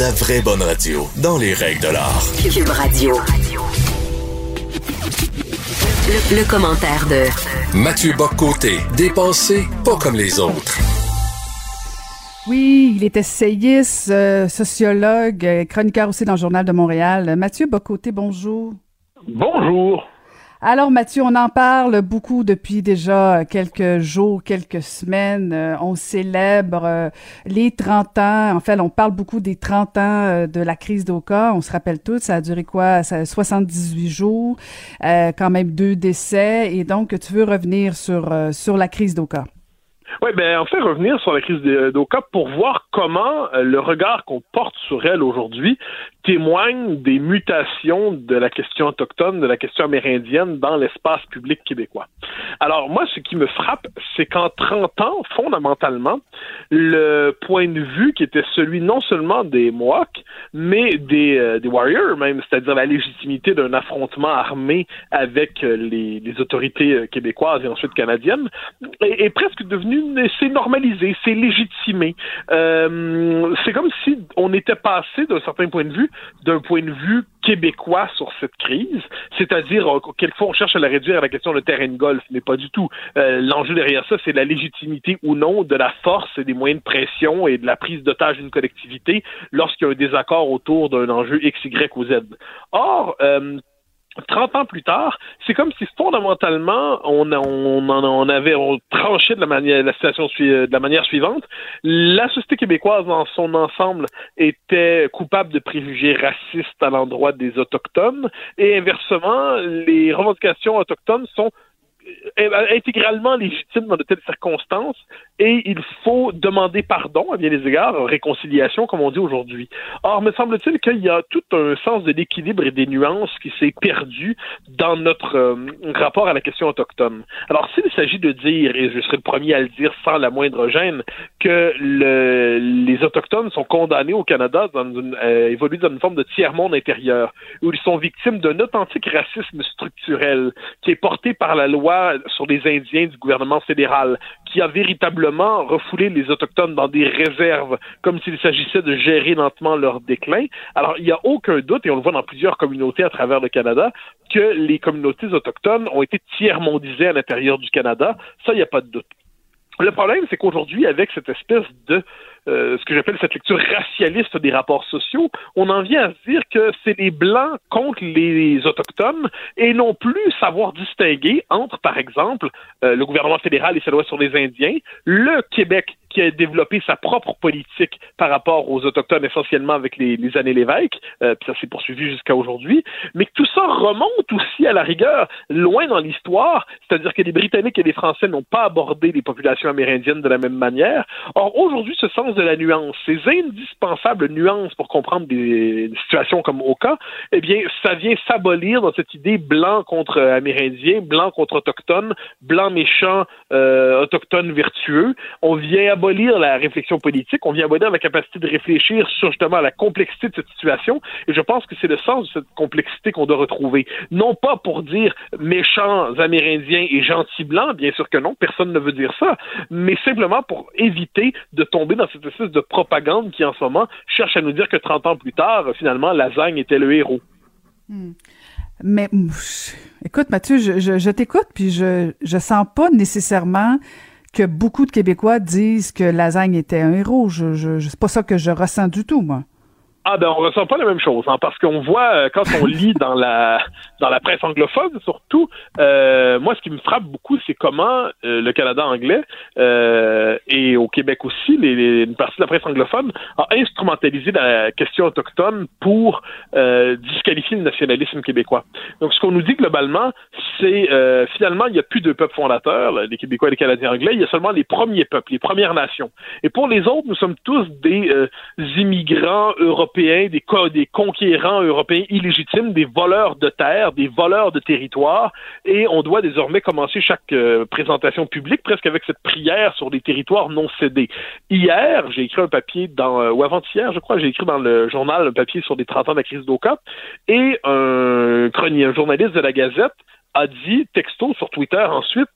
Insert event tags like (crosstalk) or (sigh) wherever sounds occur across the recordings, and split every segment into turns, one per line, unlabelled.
la vraie bonne radio, dans les règles de l'art.
Cube Radio. Le, le commentaire de
Mathieu Boccoté, dépensé pas comme les autres.
Oui, il est essayiste, euh, sociologue, euh, chroniqueur aussi dans le Journal de Montréal. Mathieu Bocoté, bonjour.
Bonjour.
Alors Mathieu, on en parle beaucoup depuis déjà quelques jours, quelques semaines. Euh, on célèbre euh, les 30 ans. En fait, on parle beaucoup des 30 ans euh, de la crise d'Oka. On se rappelle tous, ça a duré quoi? Ça a 78 jours, quand même deux décès. Et donc, tu veux revenir sur, sur la crise d'Oka.
Oui, ben en fait, revenir sur la crise d'Oka pour voir comment le regard qu'on porte sur elle aujourd'hui témoigne des mutations de la question autochtone, de la question amérindienne dans l'espace public québécois. Alors moi, ce qui me frappe, c'est qu'en 30 ans, fondamentalement, le point de vue qui était celui non seulement des Mohawks, mais des, euh, Warriors même, c'est-à-dire la légitimité d'un affrontement armé avec euh, les, autorités euh, québécoises et ensuite canadiennes, est presque devenu, c'est normalisé, c'est légitimé. Euh, c'est comme si on était passé d'un certain point de vue d'un point de vue québécois sur cette crise, c'est-à-dire euh, quelquefois on cherche à la réduire à la question de terrain de golf, mais pas du tout. Euh, l'enjeu derrière ça, c'est la légitimité ou non de la force et des moyens de pression et de la prise d'otage d'une collectivité lorsqu'il y a un désaccord autour d'un enjeu X, Y ou Z. Or, euh, 30 ans plus tard, c'est comme si fondamentalement on, on, on avait tranché de la manière la situation de la manière suivante. La société québécoise dans son ensemble était coupable de préjugés racistes à l'endroit des autochtones et inversement, les revendications autochtones sont intégralement légitime dans de telles circonstances et il faut demander pardon à bien des égards, réconciliation comme on dit aujourd'hui. Or, me semble-t-il qu'il y a tout un sens de l'équilibre et des nuances qui s'est perdu dans notre euh, rapport à la question autochtone. Alors, s'il s'agit de dire, et je serai le premier à le dire sans la moindre gêne, que le, les autochtones sont condamnés au Canada dans une, euh, évoluer dans une forme de tiers-monde intérieur, où ils sont victimes d'un authentique racisme structurel qui est porté par la loi sur les Indiens du gouvernement fédéral, qui a véritablement refoulé les Autochtones dans des réserves, comme s'il s'agissait de gérer lentement leur déclin. Alors, il n'y a aucun doute, et on le voit dans plusieurs communautés à travers le Canada, que les communautés autochtones ont été tiers-mondisées à l'intérieur du Canada. Ça, il n'y a pas de doute. Le problème, c'est qu'aujourd'hui, avec cette espèce de euh, ce que j'appelle cette lecture racialiste des rapports sociaux, on en vient à se dire que c'est les Blancs contre les Autochtones et non plus savoir distinguer entre, par exemple, euh, le gouvernement fédéral et sa loi sur les Indiens, le Québec qui a développé sa propre politique par rapport aux Autochtones, essentiellement avec les, années Lévesque, euh, puis ça s'est poursuivi jusqu'à aujourd'hui, mais que tout ça remonte aussi à la rigueur loin dans l'histoire, c'est-à-dire que les Britanniques et les Français n'ont pas abordé les populations amérindiennes de la même manière. Or, aujourd'hui, ce sens de la nuance, ces indispensables nuances pour comprendre des, situations comme Oka, eh bien, ça vient s'abolir dans cette idée blanc contre amérindien, blanc contre autochtone, blanc méchant, euh, autochtone vertueux. On vient abolir la réflexion politique, on vient abolir la capacité de réfléchir sur justement la complexité de cette situation, et je pense que c'est le sens de cette complexité qu'on doit retrouver. Non pas pour dire méchants amérindiens et gentils blancs, bien sûr que non, personne ne veut dire ça, mais simplement pour éviter de tomber dans cette de propagande qui en ce moment cherche à nous dire que 30 ans plus tard, finalement, Lasagne était le héros.
Hmm. Mais écoute, Mathieu, je, je t'écoute, puis je, je sens pas nécessairement que beaucoup de Québécois disent que Lasagne était un héros. Je, je, c'est pas ça que je ressens du tout, moi.
Ah ben on ressent pas la même chose, hein, parce qu'on voit euh, quand on (laughs) lit dans la dans la presse anglophone surtout, euh, moi ce qui me frappe beaucoup c'est comment euh, le Canada anglais et au Québec aussi, les, une partie de la presse anglophone a instrumentalisé la question autochtone pour disqualifier le nationalisme québécois. Donc ce qu'on nous dit globalement, c'est finalement il n'y a plus de peuples fondateurs, les Québécois et les Canadiens anglais, il y a seulement les premiers peuples, les Premières Nations. Et pour les autres, nous sommes tous des immigrants européens des, conquérants européens illégitimes, des voleurs de terre, des voleurs de territoire, et on doit désormais commencer chaque euh, présentation publique presque avec cette prière sur des territoires non cédés. Hier, j'ai écrit un papier dans, euh, ou avant-hier, je crois, j'ai écrit dans le journal un papier sur les 30 ans de la crise d'Oka, et un un journaliste de la Gazette a dit texto sur Twitter ensuite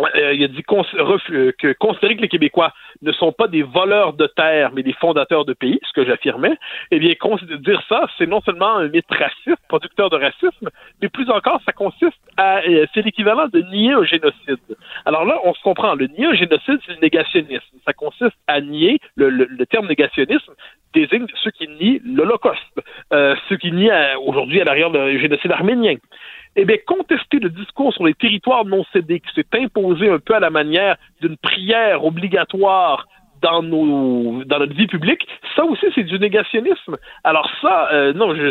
euh, il a dit euh, que considérer que les Québécois ne sont pas des voleurs de terre, mais des fondateurs de pays, ce que j'affirmais, eh bien, dire ça, c'est non seulement un mythe raciste, producteur de racisme, mais plus encore, ça consiste à, euh, c'est l'équivalent de nier un génocide. Alors là, on se comprend, le nier un génocide, c'est le négationnisme. Ça consiste à nier, le, le, terme négationnisme désigne ceux qui nient l'Holocauste, ceux qui nient aujourd'hui à l'arrière le génocide arménien eh bien, contester le discours sur les territoires non cédés qui s'est imposé un peu à la manière d'une prière obligatoire dans nos dans notre vie publique, ça aussi c'est du négationnisme. Alors ça, euh, non, je,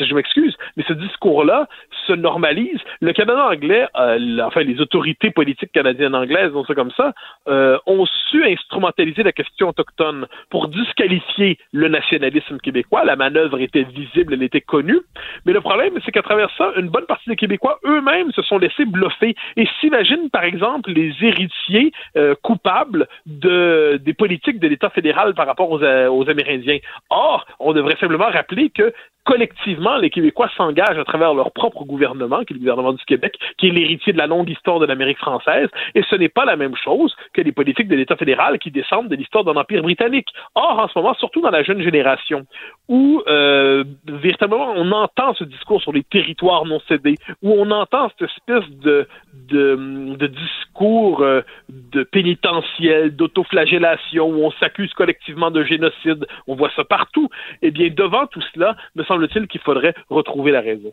je m'excuse, mais ce discours-là se normalise. Le Canada anglais, euh, enfin les autorités politiques canadiennes anglaises, on sait comme ça, euh, ont su instrumentaliser la question autochtone pour disqualifier le nationalisme québécois. La manœuvre était visible, elle était connue, mais le problème c'est qu'à travers ça, une bonne partie des Québécois eux-mêmes se sont laissés bluffer et s'imaginent par exemple les héritiers coupables de des politique de l'État fédéral par rapport aux, euh, aux Amérindiens. Or, on devrait simplement rappeler que collectivement, les Québécois s'engagent à travers leur propre gouvernement, qui est le gouvernement du Québec, qui est l'héritier de la longue histoire de l'Amérique française, et ce n'est pas la même chose que les politiques de l'État fédéral qui descendent de l'histoire d'un empire britannique. Or, en ce moment, surtout dans la jeune génération, où euh, véritablement on entend ce discours sur les territoires non cédés, où on entend cette espèce de, de, de discours euh, de pénitentiel, d'autoflagellation, où on s'accuse collectivement de génocide, on voit ça partout. Eh bien, devant tout cela, semble-t-il qu'il faudrait retrouver la raison.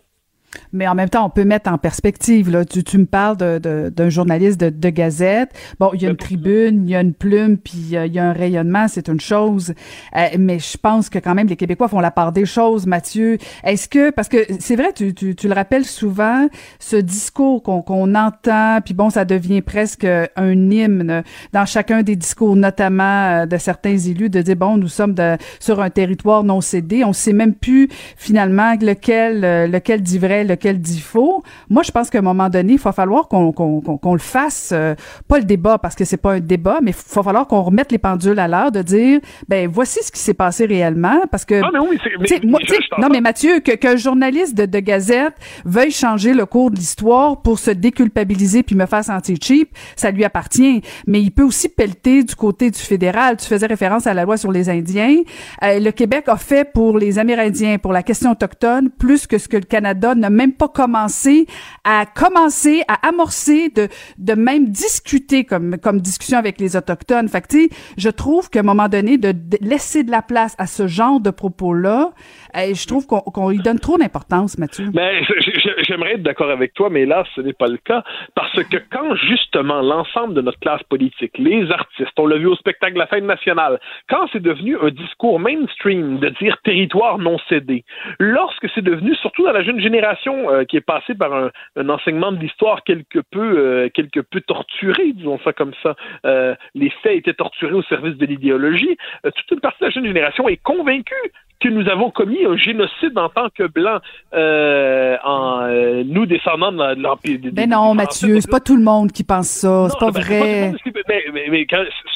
Mais en même temps, on peut mettre en perspective. Là, tu, tu me parles d'un journaliste de, de, gazette. Bon, il y a une tribune, il y a une plume, puis euh, il y a un rayonnement, c'est une chose. Euh, mais je pense que quand même les Québécois font la part des choses, Mathieu. Est-ce que parce que c'est vrai, tu, tu, tu, le rappelles souvent, ce discours qu'on qu'on entend, puis bon, ça devient presque un hymne dans chacun des discours, notamment euh, de certains élus, de dire bon, nous sommes de, sur un territoire non cédé. On sait même plus finalement lequel lequel dit vrai lequel dit faux. Moi, je pense qu'à un moment donné, il va falloir qu'on qu'on le fasse, euh, pas le débat parce que c'est pas un débat, mais il va falloir qu'on remette les pendules à l'heure de dire, ben voici ce qui s'est passé réellement, parce que
non, mais oui,
non mais Mathieu, que qu'un journaliste de, de Gazette veuille changer le cours de l'histoire pour se déculpabiliser puis me faire sentir cheap, ça lui appartient. Mais il peut aussi pelleter du côté du fédéral. Tu faisais référence à la loi sur les Indiens. Euh, le Québec a fait pour les Amérindiens, pour la question autochtone, plus que ce que le Canada même pas commencé à commencer à amorcer de de même discuter comme comme discussion avec les autochtones. Fait que, je trouve qu'à un moment donné de, laisser de la place à ce genre de propos là, euh, je trouve qu'on qu'on y donne trop d'importance, Mathieu.
Mais j'aimerais être d'accord avec toi, mais là ce n'est pas le cas parce que quand justement l'ensemble de notre classe politique, les artistes, on l'a vu au spectacle la fête nationale, quand c'est devenu un discours mainstream de dire territoire non cédé, lorsque c'est devenu surtout dans la jeune génération euh, qui est passée par un, enseignement de l'histoire quelque peu euh, quelque peu torturé, disons ça comme ça. Euh, les faits étaient torturés au service de l'idéologie. toute une partie de la jeune génération est convaincue que nous avons commis un génocide en tant que blancs, euh, en euh, nous descendant de l'empire.
Mais ben non, Mathieu, c'est pas tout le monde qui pense ça, c'est pas vrai.
mais,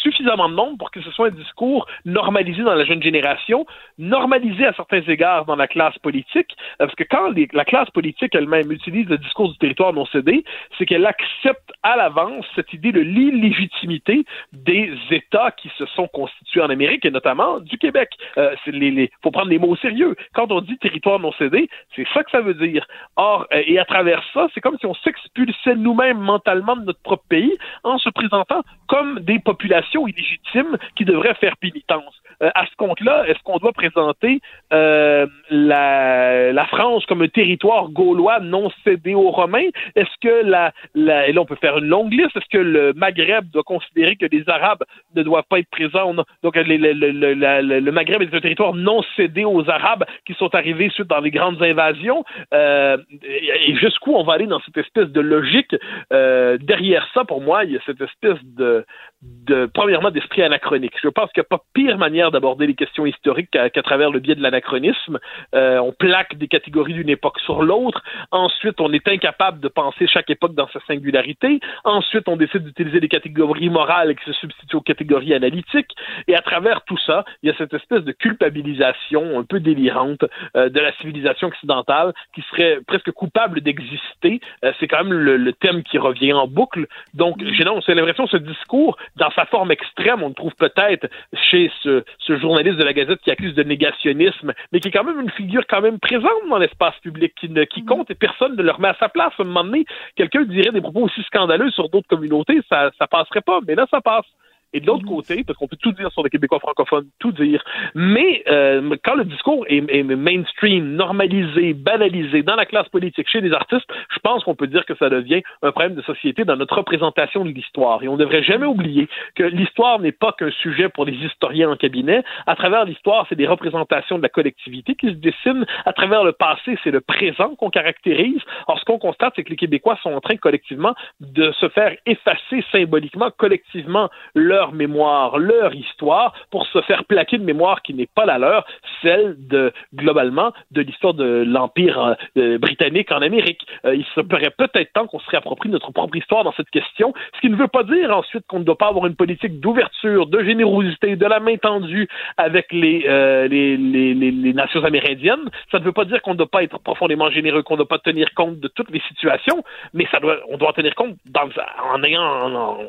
suffisamment de monde pour que ce soit un discours normalisé dans la jeune génération, normalisé à certains égards dans la classe politique, euh, parce que quand la classe politique elle-même utilise le discours du territoire non cédé, c'est qu'elle accepte à l'avance cette idée de l'illégitimité des États qui se sont constitués en Amérique et notamment du Québec. Euh, les, les, faut prendre les mots au sérieux. Quand on dit territoire non cédé, c'est ça que ça veut dire. Or, euh, et à travers ça, c'est comme si on s'expulsait nous-mêmes mentalement de notre propre pays en se présentant comme des populations illégitimes qui devraient faire pénitence. Euh, à ce compte-là, est-ce qu'on doit présenter euh, la, France comme un territoire gaulois non cédé aux Romains? Est-ce que la, et là on peut faire une longue liste, est-ce que le Maghreb doit considérer que les Arabes ne doivent pas être présents? Donc le Maghreb est un territoire non cédé aux Arabes qui sont arrivés suite dans les grandes invasions. Euh, et jusqu'où on va aller dans cette espèce de logique? Euh, derrière ça, pour moi, il y a cette espèce de, de premièrement d'esprit anachronique. Je pense qu'il n'y a pas pire manière d'aborder les questions historiques qu'à travers le biais de l'anachronisme. Euh, on plaque des catégories d'une époque sur l'autre. Ensuite, on est incapable de penser chaque époque dans sa singularité. Ensuite, on décide d'utiliser des catégories morales qui se substituent aux catégories analytiques. Et à travers tout ça, il y a cette espèce de culpabilisation un peu délirante euh, de la civilisation occidentale qui serait presque coupable d'exister. Euh, c'est quand même le, thème qui revient en boucle. Donc, mm. j'ai c'est l'impression ce discours, dans sa forme extrême, on le trouve peut-être chez ce, ce, journaliste de la Gazette qui accuse de négationnisme, mais qui est quand même une figure quand même présente dans l'espace public, qui, ne, qui mm. compte et personne ne le remet à sa place. À un moment donné, quelqu'un dirait des propos aussi scandaleux sur d'autres communautés, ça, ça passerait pas, mais là, ça passe. Et de l'autre mhm. côté, parce qu'on peut tout dire sur les Québécois francophones, tout dire, mais euh, quand le discours est, est, mainstream, normalisé, banalisé dans la classe politique, chez les artistes, je pense qu'on peut dire que ça devient un problème de société dans notre représentation de l'histoire. Et on ne devrait jamais oublier que l'histoire n'est pas qu'un sujet pour les historiens en cabinet. À travers l'histoire, c'est des représentations de la collectivité qui se dessinent. À travers le passé, c'est le présent qu'on caractérise. Alors, ce qu'on constate, c'est que les Québécois sont en train collectivement de se faire effacer symboliquement, collectivement, leur mémoire, leur histoire, pour se faire plaquer une mémoire qui n'est pas la leur, celle de, globalement, de l'histoire de l'Empire euh, britannique en Amérique. Euh, il serait peut-être temps qu'on se réapproprie notre propre histoire dans cette question, ce qui ne veut pas dire ensuite qu'on ne doit pas avoir une politique d'ouverture, de générosité, de la main tendue avec les, euh, les, les, les, nations amérindiennes. Ça ne veut pas dire qu'on ne doit pas être profondément généreux, qu'on ne doit pas tenir compte de toutes les situations, mais ça doit, on doit tenir compte en ayant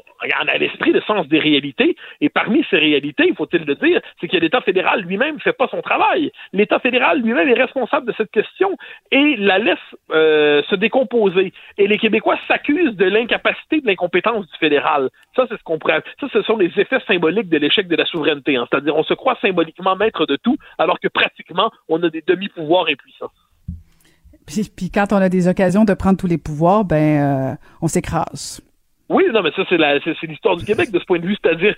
à l'esprit le sens des réalités et parmi ces réalités, il faut-il le dire, c'est que l'État fédéral lui-même ne fait pas son travail. L'État fédéral lui-même est responsable de cette question et la laisse euh, se décomposer. Et les Québécois s'accusent de l'incapacité, de l'incompétence du fédéral. Ça, c'est ce qu'on pourrait. Ça, ce sont les effets symboliques de l'échec de la souveraineté. Hein. C'est-à-dire, on se croit symboliquement maître de tout, alors que pratiquement, on a des demi-pouvoirs impuissants.
Puis, puis, quand on a des occasions de prendre tous les pouvoirs, ben, euh, on s'écrase.
Oui, non, mais ça, c'est, la, c'est, l'histoire du Québec de ce point de vue. C'est-à-dire,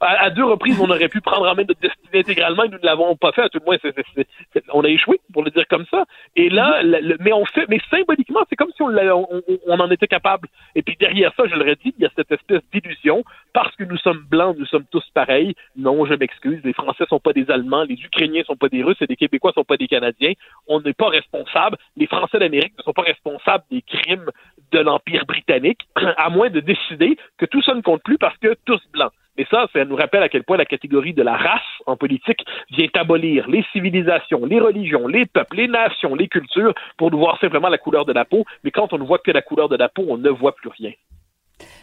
à, deux reprises, on aurait pu prendre en main notre destinée intégralement et nous ne l'avons pas fait. À tout le moins, c'est, on a échoué, pour le dire comme ça. Et là, mm-hmm. mais on fait, mais symboliquement, c'est comme si on, on, on, en était capable. Et puis derrière ça, je le redis, il y a cette espèce d'illusion. Parce que nous sommes blancs, nous sommes tous pareils. Non, je m'excuse. Les Français sont pas des Allemands, les Ukrainiens sont pas des Russes et les Québécois sont pas des Canadiens. On n'est pas responsable. Les Français d'Amérique ne sont pas responsables des crimes de l'Empire britannique, (clears throat) à moins de décider que tout ça ne compte plus parce que tous blancs. Et ça, ça nous rappelle à quel point la catégorie de la race en politique vient abolir les civilisations, les religions, les peuples, les nations, les cultures pour nous voir simplement la couleur de la peau. Mais quand on ne voit que la couleur de la peau, on ne voit plus rien.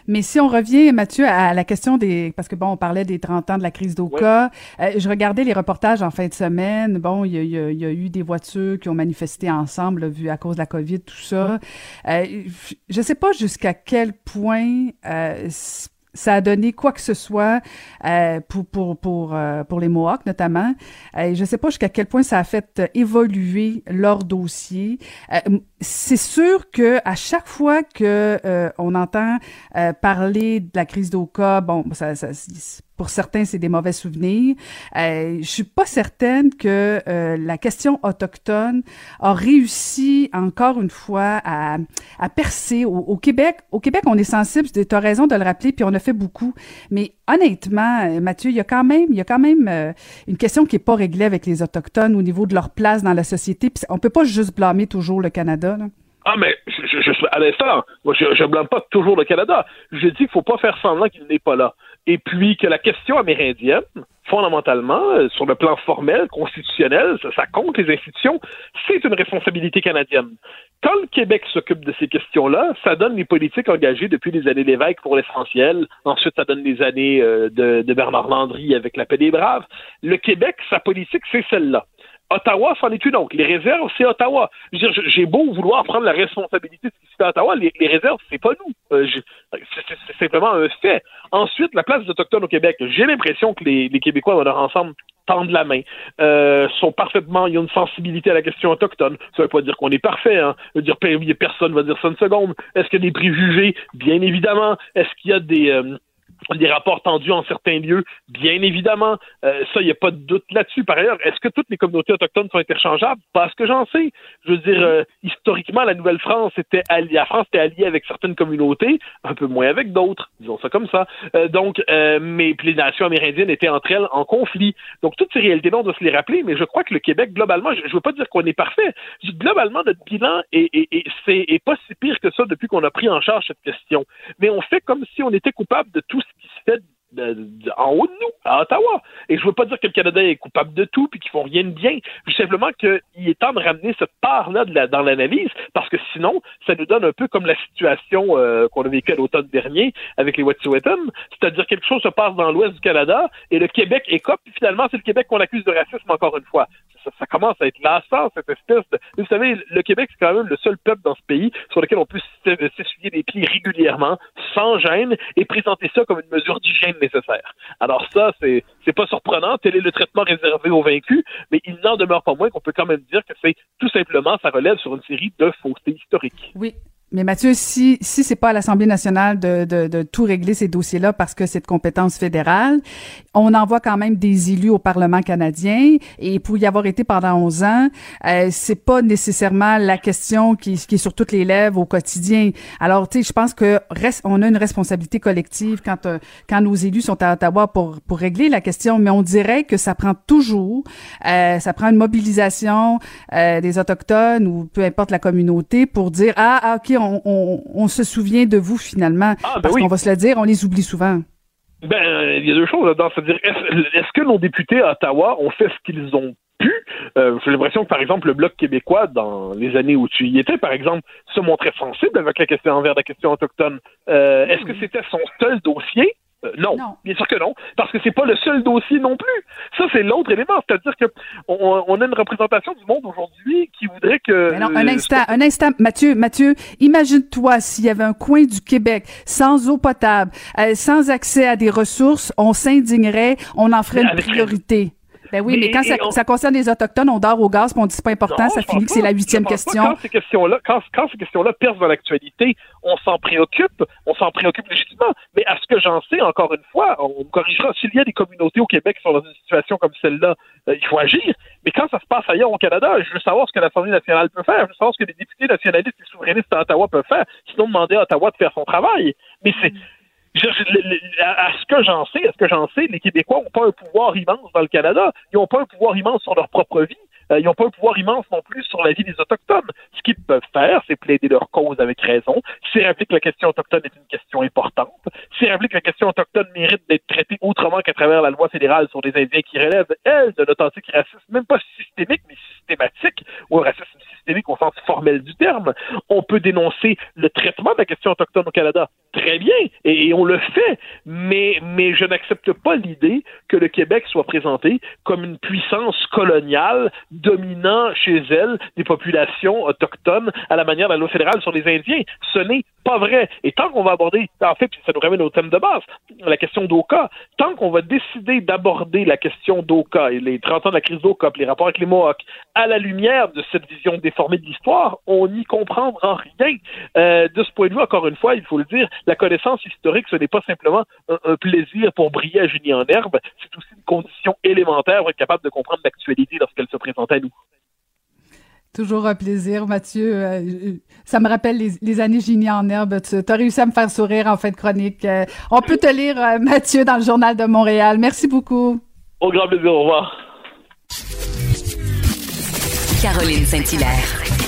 Mais si on revient, Mathieu, à la question des... Parce que, bon, on parlait des 30 ans de la crise d'Oka. Euh, je regardais les reportages en fin de semaine. Bon, il y a, y a, eu des voitures qui ont manifesté ensemble, vu à cause de la COVID, tout ça. Euh, je sais pas jusqu'à quel point... Euh, ça a donné quoi que ce soit euh, pour pour pour euh, pour les Mohawks notamment. Euh, je ne sais pas jusqu'à quel point ça a fait évoluer leur dossier. C'est sûr que à chaque fois que on entend parler de la crise d'Oka, bon, ça, ça pour certains, c'est des mauvais souvenirs. Euh, je suis pas certaine que euh, la question autochtone a réussi encore une fois à, à percer au, Québec. Au Québec, on est sensible. Tu as raison de le rappeler, puis on a fait beaucoup. Mais honnêtement, euh, Mathieu, il y a quand même, il y a quand même euh, une question qui est pas réglée avec les autochtones au niveau de leur place dans la société. Puis on peut pas juste blâmer toujours le Canada.
Ah, mais je, je, à l'instant, moi, je, je blâme pas toujours le Canada. Je dis qu'il faut pas faire semblant qu'il n'est pas là et puis que la question amérindienne, fondamentalement, euh, sur le plan formel, constitutionnel, ça, compte les institutions, c'est une responsabilité canadienne. Quand le Québec s'occupe de ces questions-là, ça donne les politiques engagées depuis les années Lévesque pour l'essentiel. Ensuite, ça donne les années euh, de, de Bernard Landry avec la paix des braves. Le Québec, sa politique, c'est celle-là. Ottawa, c'en est une autre. Les réserves, c'est Ottawa. J'ai beau vouloir prendre la responsabilité de ce qui se fait à Ottawa, les, réserves, c'est pas nous. Euh, c'est simplement un fait. Ensuite, la place des Autochtones au Québec. J'ai l'impression que les, Québécois, dans leur ensemble, tendent la main, euh, sont parfaitement, il y a une sensibilité à la question autochtone. Ça veut pas dire qu'on est parfait, hein. Ça veut dire personne va dire ça une seconde. Est-ce qu'il y a des préjugés? Bien évidemment. Est-ce qu'il y a des, euh, des rapports tendus en certains lieux, bien évidemment. Euh, ça, il n'y a pas de doute là-dessus. Par ailleurs, est-ce que toutes les communautés autochtones sont interchangeables? Parce que j'en sais. Je veux dire, euh, historiquement, la Nouvelle-France était alliée, la France était alliée avec certaines communautés, un peu moins avec d'autres, disons ça comme ça. Euh, donc, mais les nations amérindiennes étaient entre elles en conflit. Donc, toutes ces réalités-là, on doit se les rappeler, mais je crois que le Québec, globalement, je ne veux pas dire qu'on est parfait. Globalement, notre bilan est, est, est, est pas si pire que ça depuis qu'on a pris en charge cette question. Mais on fait comme si on était coupable de tout qui se fait en haut de nous, à Ottawa. Et je veux pas dire que le Canada est coupable de tout puis qu'ils font rien de bien. Je simplement qu'il est temps de ramener cette part-là dans l'analyse parce que sinon, ça nous donne un peu comme la situation euh, qu'on a vécue à l'automne dernier avec les Wet'suwet'en, c'est-à-dire quelque chose se passe dans l'ouest du Canada et le Québec écope, puis finalement, c'est le Québec qu'on accuse de racisme encore une fois. Ça, commence à être lassant, cette espèce de... Vous savez, le Québec, c'est quand même le seul peuple dans ce pays sur lequel on peut s'essuyer les pieds régulièrement, sans gêne, et présenter ça comme une mesure d'hygiène nécessaire. Alors ça, c'est pas surprenant, tel est le traitement réservé aux vaincus, mais il n'en demeure pas moins qu'on peut quand même dire que c'est tout simplement, ça relève sur une série de faussetés historiques.
Oui, mais Mathieu, si si c'est pas à l'Assemblée nationale de, de, de, tout régler ces dossiers-là parce que c'est de compétence fédérale, on envoie quand même des élus au Parlement canadien et pour y avoir été pendant 11 ans, euh, c'est pas nécessairement la question qui, qui est sur toutes les lèvres au quotidien. Alors, tu sais, je pense que reste, on a une responsabilité collective quand euh, quand nos élus sont à Ottawa pour pour régler la question, mais on dirait que ça prend toujours, euh, ça prend une mobilisation euh, des autochtones ou peu importe la communauté pour dire ah, ah ok on, se souvient de vous finalement. Ah, ben parce qu'on va se le dire, on les oublie souvent.
Ben, il y a deux choses là-dedans. C'est-à-dire, est-ce, que nos députés à Ottawa ont fait ce qu'ils ont pu? Euh, j'ai l'impression que, par exemple, le Bloc québécois, dans les années où tu y étais, par exemple, se montrait sensible avec la question envers la question autochtone. Euh, est-ce que c'était son seul dossier? Euh, non. bien sûr que non, parce que c'est pas le seul dossier non plus. Ça, c'est l'autre élément, c'est-à-dire que on, a une représentation du monde aujourd'hui qui voudrait que.
non, un instant, un instant, Mathieu, Mathieu, imagine-toi s'il y avait un coin du Québec sans eau potable, euh, sans accès à des ressources, on s'indignerait, on en ferait une priorité. Ben oui, mais, quand ça, concerne les Autochtones, on dort au gaz, puis on dit c'est pas important, ça finit que c'est la huitième question.
Quand ces questions-là, quand, ces questions-là percent dans l'actualité, on s'en préoccupe, on s'en préoccupe légitimement. Mais à ce que j'en sais, encore une fois, on corrigera. S'il y a des communautés au Québec qui sont dans une situation comme celle-là, euh, il faut agir. Mais quand ça se passe ailleurs au Canada, je veux savoir ce que l'Assemblée nationale peut faire. Je veux savoir ce que les députés nationalistes et souverainistes à Ottawa peuvent faire. Sinon, demander à Ottawa de faire son travail. Mais c'est à ce que j'en sais, à ce que j'en sais, les Québécois n'ont pas un pouvoir immense dans le Canada. Ils n'ont pas un pouvoir immense sur leur propre vie. Euh, ils n'ont pas un pouvoir immense non plus sur la vie des Autochtones. Ce qu'ils peuvent faire, c'est plaider leur cause avec raison. C'est rappeler que la question autochtone est une question importante. C'est rappeler que la question autochtone mérite d'être traitée autrement qu'à travers la loi fédérale sur les Indiens qui relève, elle, de l'authentique racisme, même pas systémique, mais systématique, ou un racisme au sens formel du terme. On peut dénoncer le traitement de la question autochtone au Canada. Très bien, et, on le fait, mais, mais je n'accepte pas l'idée que le Québec soit présenté comme une puissance coloniale dominant chez elle des populations autochtones à la manière de la loi fédérale sur les Indiens. Ce n'est pas vrai. Et tant qu'on va aborder, en fait, ça nous ramène au thème de base, la question d'Oka, tant qu'on va décider d'aborder la question d'Oka et les 30 ans de la crise d'Oka, les rapports avec les Mohawks, à la lumière de cette vision déformée de l'histoire, on n'y comprendra rien. Euh, de ce point de vue, encore une fois, il faut le dire, la connaissance historique, ce n'est pas simplement un, plaisir pour briller à Julie en herbe, c'est aussi une condition élémentaire pour être capable de comprendre l'actualité lorsqu'elle se présente à nous.
Toujours un plaisir, Mathieu. Euh, ça me rappelle les, années Génie en herbe. Tu as réussi à me faire sourire en fin de chronique. Euh, on peut te lire, euh, Mathieu, dans le Journal de Montréal. Merci beaucoup.
Au grand plaisir. Au revoir.
Caroline Saint-Hilaire.